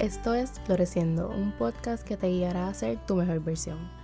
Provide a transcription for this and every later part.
Esto es Floreciendo, un podcast que te guiará a ser tu mejor versión.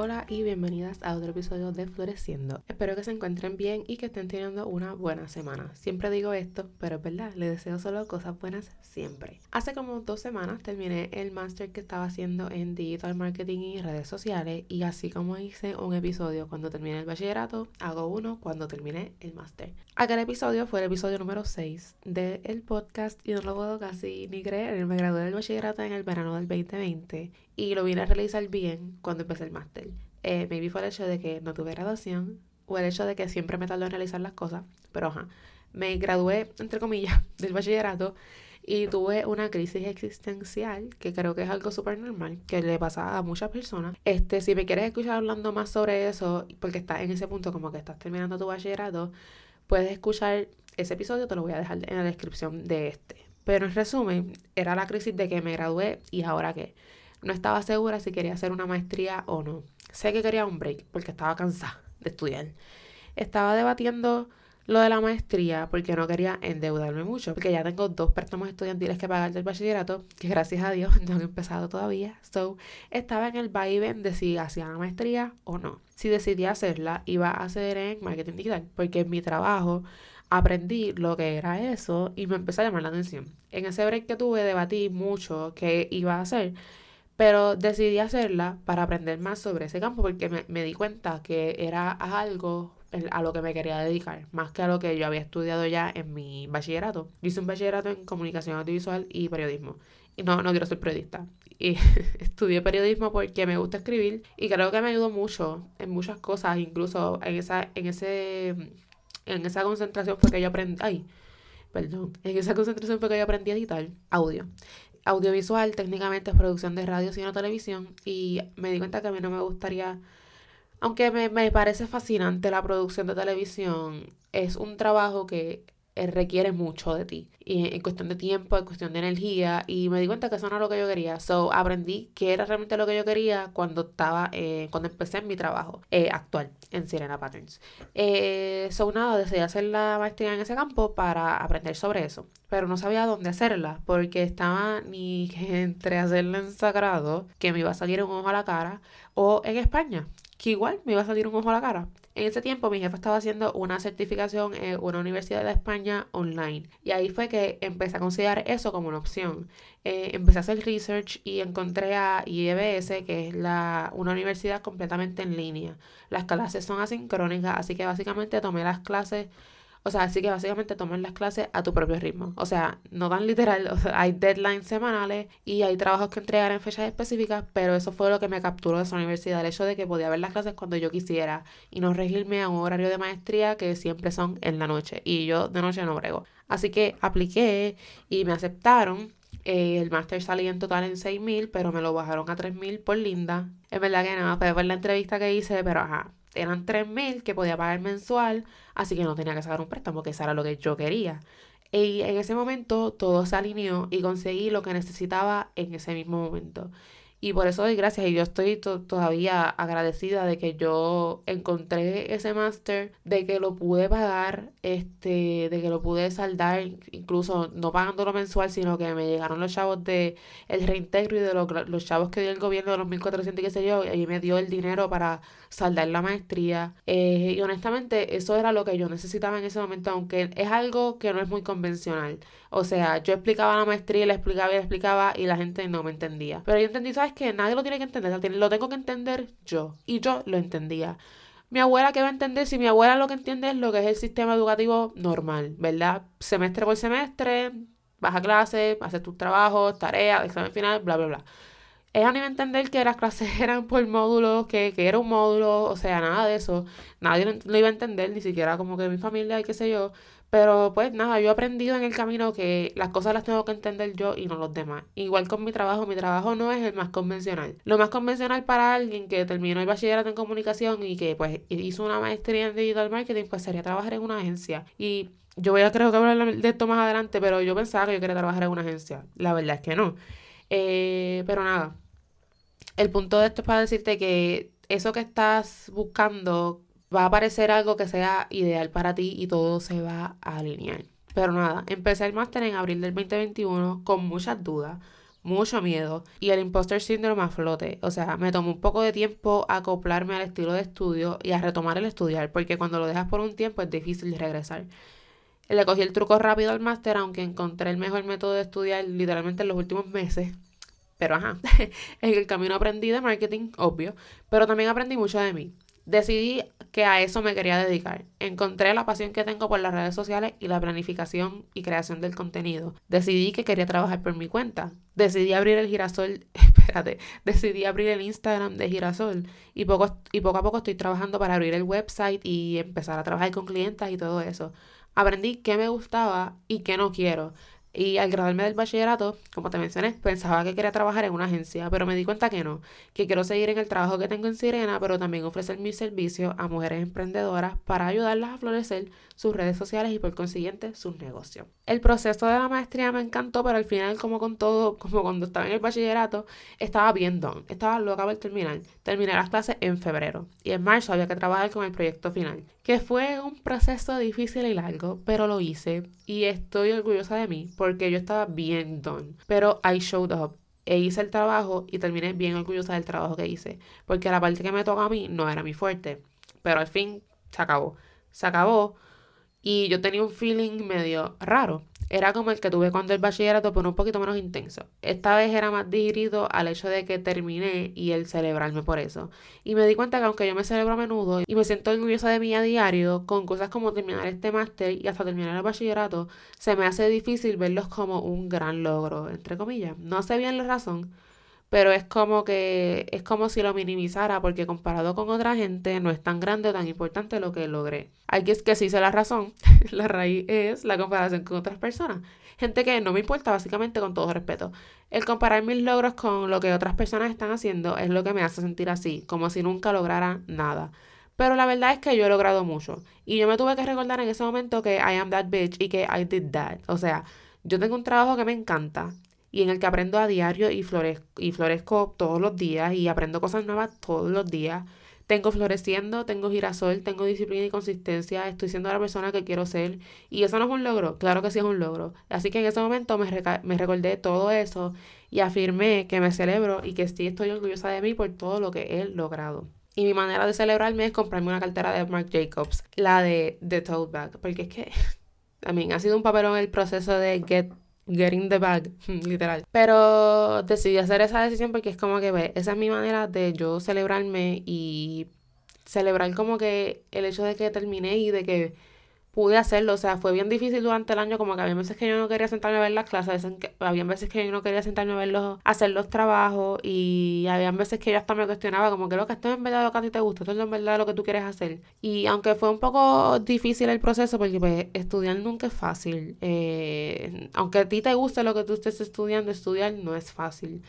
Hola y bienvenidas a otro episodio de Floreciendo. Espero que se encuentren bien y que estén teniendo una buena semana. Siempre digo esto, pero es verdad, les deseo solo cosas buenas siempre. Hace como dos semanas terminé el máster que estaba haciendo en Digital Marketing y redes sociales y así como hice un episodio cuando terminé el bachillerato, hago uno cuando terminé el máster. Aquel episodio fue el episodio número 6 del podcast y no lo puedo casi ni creer. Me gradué del bachillerato en el verano del 2020 y lo vine a realizar bien cuando empecé el máster. Eh, maybe fue el hecho de que no tuve graduación o el hecho de que siempre me tardó en realizar las cosas, pero ajá, me gradué, entre comillas, del bachillerato y tuve una crisis existencial, que creo que es algo súper normal, que le pasa a muchas personas. Este, si me quieres escuchar hablando más sobre eso, porque estás en ese punto como que estás terminando tu bachillerato, puedes escuchar ese episodio, te lo voy a dejar en la descripción de este. Pero en resumen, era la crisis de que me gradué y ahora qué. No estaba segura si quería hacer una maestría o no. Sé que quería un break porque estaba cansada de estudiar. Estaba debatiendo lo de la maestría porque no quería endeudarme mucho, porque ya tengo dos préstamos estudiantiles que pagar del bachillerato, que gracias a Dios no han empezado todavía. So, estaba en el vaivén de si hacía la maestría o no. Si decidí hacerla, iba a hacer en marketing digital, porque en mi trabajo aprendí lo que era eso y me empezó a llamar la atención. En ese break que tuve debatí mucho qué iba a hacer pero decidí hacerla para aprender más sobre ese campo porque me, di cuenta que era algo a lo que me quería dedicar, más que a lo que yo había estudiado ya en mi bachillerato. Hice un bachillerato en comunicación audiovisual y periodismo. Y no, no quiero ser periodista. Y estudié periodismo porque me gusta escribir y creo que me ayudó mucho en muchas cosas, incluso en esa, en ese, en esa concentración fue yo aprendí, perdón, en esa concentración fue que yo aprendí a editar audio audiovisual técnicamente es producción de radio, cine o televisión y me di cuenta que a mí no me gustaría, aunque me, me parece fascinante la producción de televisión, es un trabajo que requiere mucho de ti. Y en cuestión de tiempo, en cuestión de energía. Y me di cuenta que eso no era lo que yo quería. So aprendí que era realmente lo que yo quería cuando estaba, eh, cuando empecé mi trabajo eh, actual en Sirena Patterns. Eh, so nada, decidí hacer la maestría en ese campo para aprender sobre eso. Pero no sabía dónde hacerla, porque estaba ni entre hacerla en Sagrado, que me iba a salir un ojo a la cara, o en España, que igual me iba a salir un ojo a la cara. En ese tiempo mi jefa estaba haciendo una certificación en una universidad de España online y ahí fue que empecé a considerar eso como una opción. Eh, empecé a hacer research y encontré a IEBS, que es la, una universidad completamente en línea. Las clases son asincrónicas, así que básicamente tomé las clases o sea, así que básicamente tomen las clases a tu propio ritmo. O sea, no tan literal, hay deadlines semanales y hay trabajos que entregar en fechas específicas, pero eso fue lo que me capturó de esa universidad, el hecho de que podía ver las clases cuando yo quisiera y no regirme a un horario de maestría que siempre son en la noche y yo de noche no brego. Así que apliqué y me aceptaron. Eh, el máster salía en total en 6.000, pero me lo bajaron a 3.000 por linda. Es verdad que nada, fue por la entrevista que hice, pero ajá, eran 3.000 que podía pagar mensual, así que no tenía que sacar un préstamo, que eso era lo que yo quería. Y en ese momento todo se alineó y conseguí lo que necesitaba en ese mismo momento. Y por eso doy gracias y yo estoy todavía agradecida de que yo encontré ese máster, de que lo pude pagar, este, de que lo pude saldar, incluso no pagándolo mensual, sino que me llegaron los chavos de el reintegro y de los, chavos que dio el gobierno de los 1400 y qué sé yo, y ahí me dio el dinero para saldar la maestría. Eh, y honestamente eso era lo que yo necesitaba en ese momento, aunque es algo que no es muy convencional. O sea, yo explicaba la maestría, le explicaba y le explicaba y la gente no me entendía. Pero yo entendí, ¿sabes qué? Nadie lo tiene que entender, lo tengo que entender yo. Y yo lo entendía. Mi abuela, ¿qué va a entender? Si mi abuela lo que entiende es lo que es el sistema educativo normal, ¿verdad? Semestre por semestre, vas a clase, haces tus trabajos, tareas, examen final, bla, bla, bla. Ella no iba a entender que las clases eran por módulos, que, que era un módulo, o sea, nada de eso. Nadie lo, iba a entender, ni siquiera como que mi familia y qué sé yo. Pero pues nada, yo he aprendido en el camino que las cosas las tengo que entender yo y no los demás. Igual con mi trabajo, mi trabajo no es el más convencional. Lo más convencional para alguien que terminó el bachillerato en comunicación y que pues hizo una maestría en digital marketing, pues sería trabajar en una agencia. Y yo voy a creo que hablar de esto más adelante, pero yo pensaba que yo quería trabajar en una agencia. La verdad es que no. Eh, pero nada, el punto de esto es para decirte que eso que estás buscando va a aparecer algo que sea ideal para ti y todo se va a alinear. Pero nada, empecé el máster en abril del 2021 con muchas dudas, mucho miedo y el imposter syndrome a flote. O sea, me tomó un poco de tiempo acoplarme al estilo de estudio y a retomar el estudiar, porque cuando lo dejas por un tiempo es difícil regresar. Le cogí el truco rápido al máster, aunque encontré el mejor método de estudiar literalmente en los últimos meses. Pero ajá, en el camino aprendí de marketing, obvio, pero también aprendí mucho de mí. Decidí que a eso me quería dedicar. Encontré la pasión que tengo por las redes sociales y la planificación y creación del contenido. Decidí que quería trabajar por mi cuenta. Decidí abrir el girasol, espérate, decidí abrir el Instagram de girasol y poco, y poco a poco estoy trabajando para abrir el website y empezar a trabajar con clientes y todo eso. Aprendí qué me gustaba y qué no quiero. Y al graduarme del bachillerato, como te mencioné, pensaba que quería trabajar en una agencia, pero me di cuenta que no, que quiero seguir en el trabajo que tengo en Sirena, pero también ofrecer mis servicios a mujeres emprendedoras para ayudarlas a florecer sus redes sociales y por consiguiente sus negocios. El proceso de la maestría me encantó, pero al final, como con todo, como cuando estaba en el bachillerato, estaba bien don, estaba loca por terminar. Terminé las clases en febrero y en marzo había que trabajar con el proyecto final, que fue un proceso difícil y largo, pero lo hice y estoy orgullosa de mí porque yo estaba bien done. Pero I showed up e hice el trabajo y terminé bien orgullosa del trabajo que hice, porque la parte que me toca a mí no era mi fuerte, pero al fin se acabó. Se acabó y yo tenía un feeling medio raro. Era como el que tuve cuando el bachillerato, pero un poquito menos intenso. Esta vez era más dirigido al hecho de que terminé y el celebrarme por eso. Y me di cuenta que aunque yo me celebro a menudo y me siento orgullosa de mí a diario, con cosas como terminar este máster y hasta terminar el bachillerato, se me hace difícil verlos como un gran logro, entre comillas. No sé bien la razón, pero es como que es como si lo minimizara porque comparado con otra gente no es tan grande o tan importante lo que logré. Aquí es que sí sé la razón, la raíz es la comparación con otras personas. Gente que no me importa básicamente con todo respeto. El comparar mis logros con lo que otras personas están haciendo es lo que me hace sentir así, como si nunca lograra nada. Pero la verdad es que yo he logrado mucho. Y yo me tuve que recordar en ese momento que I am that bitch y que I did that. O sea, yo tengo un trabajo que me encanta, y en el que aprendo a diario y florezco, y todos los días y aprendo cosas nuevas todos los días. Tengo floreciendo, tengo girasol, tengo disciplina y consistencia, estoy siendo la persona que quiero ser. Y eso no es un logro, claro que sí es un logro. Así que en ese momento me, me recordé todo eso y afirmé que me celebro y que sí estoy orgullosa de mí por todo lo que he logrado. Y mi manera de celebrarme es comprarme una cartera de Marc Jacobs, la de The Tote Bag, porque es que también ha sido un papelón el proceso de get getting the bag, literal. Pero decidí hacer esa decisión porque es como que, ve, esa es mi manera de yo celebrarme y celebrar como que el hecho de que terminé y de que pude hacerlo. O sea, fue bien difícil durante el año, como que había veces que yo no quería sentarme a ver las clases, había veces que yo no quería sentarme a verlos, hacer los trabajos, y había veces que yo hasta me cuestionaba, como que lo que esto es en verdad lo que a ti te gusta, esto es en verdad lo que tú quieres hacer. Y aunque fue un poco difícil el proceso, porque pues estudiar nunca es fácil. Eh, aunque a ti te guste lo que tú estés estudiando, estudiar no es fácil.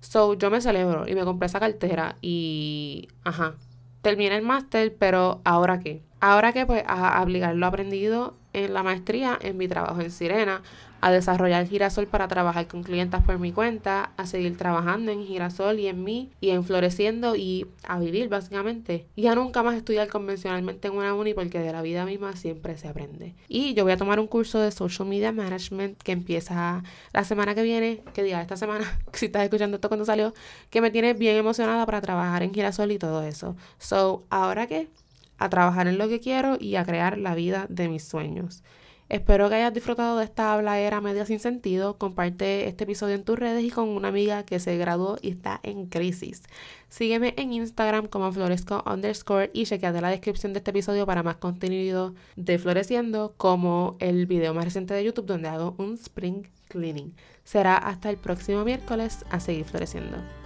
So, yo me celebro y me compré esa cartera y, ajá, terminé el máster, pero ¿ahora qué? Ahora que pues a aplicar lo aprendido en la maestría, en mi trabajo en Sirena, a desarrollar Girasol para trabajar con clientas por mi cuenta, a seguir trabajando en Girasol y en mí, y en Floreciendo y a vivir básicamente. Y a nunca más estudiar convencionalmente en una uni porque de la vida misma siempre se aprende. Y yo voy a tomar un curso de Social Media Management que empieza la semana que viene, que diga esta semana, si estás escuchando esto cuando salió, que me tiene bien emocionada para trabajar en Girasol y todo eso. So, ¿ahora qué? A trabajar en lo que quiero y a crear la vida de mis sueños. Espero que hayas disfrutado de esta habla era media sin sentido. Comparte este episodio en tus redes y con una amiga que se graduó y está en crisis. Sígueme en Instagram como floresco underscore y chequeate la descripción de este episodio para más contenido de Floreciendo, como el video más reciente de YouTube donde hago un spring cleaning. Será hasta el próximo miércoles a seguir floreciendo.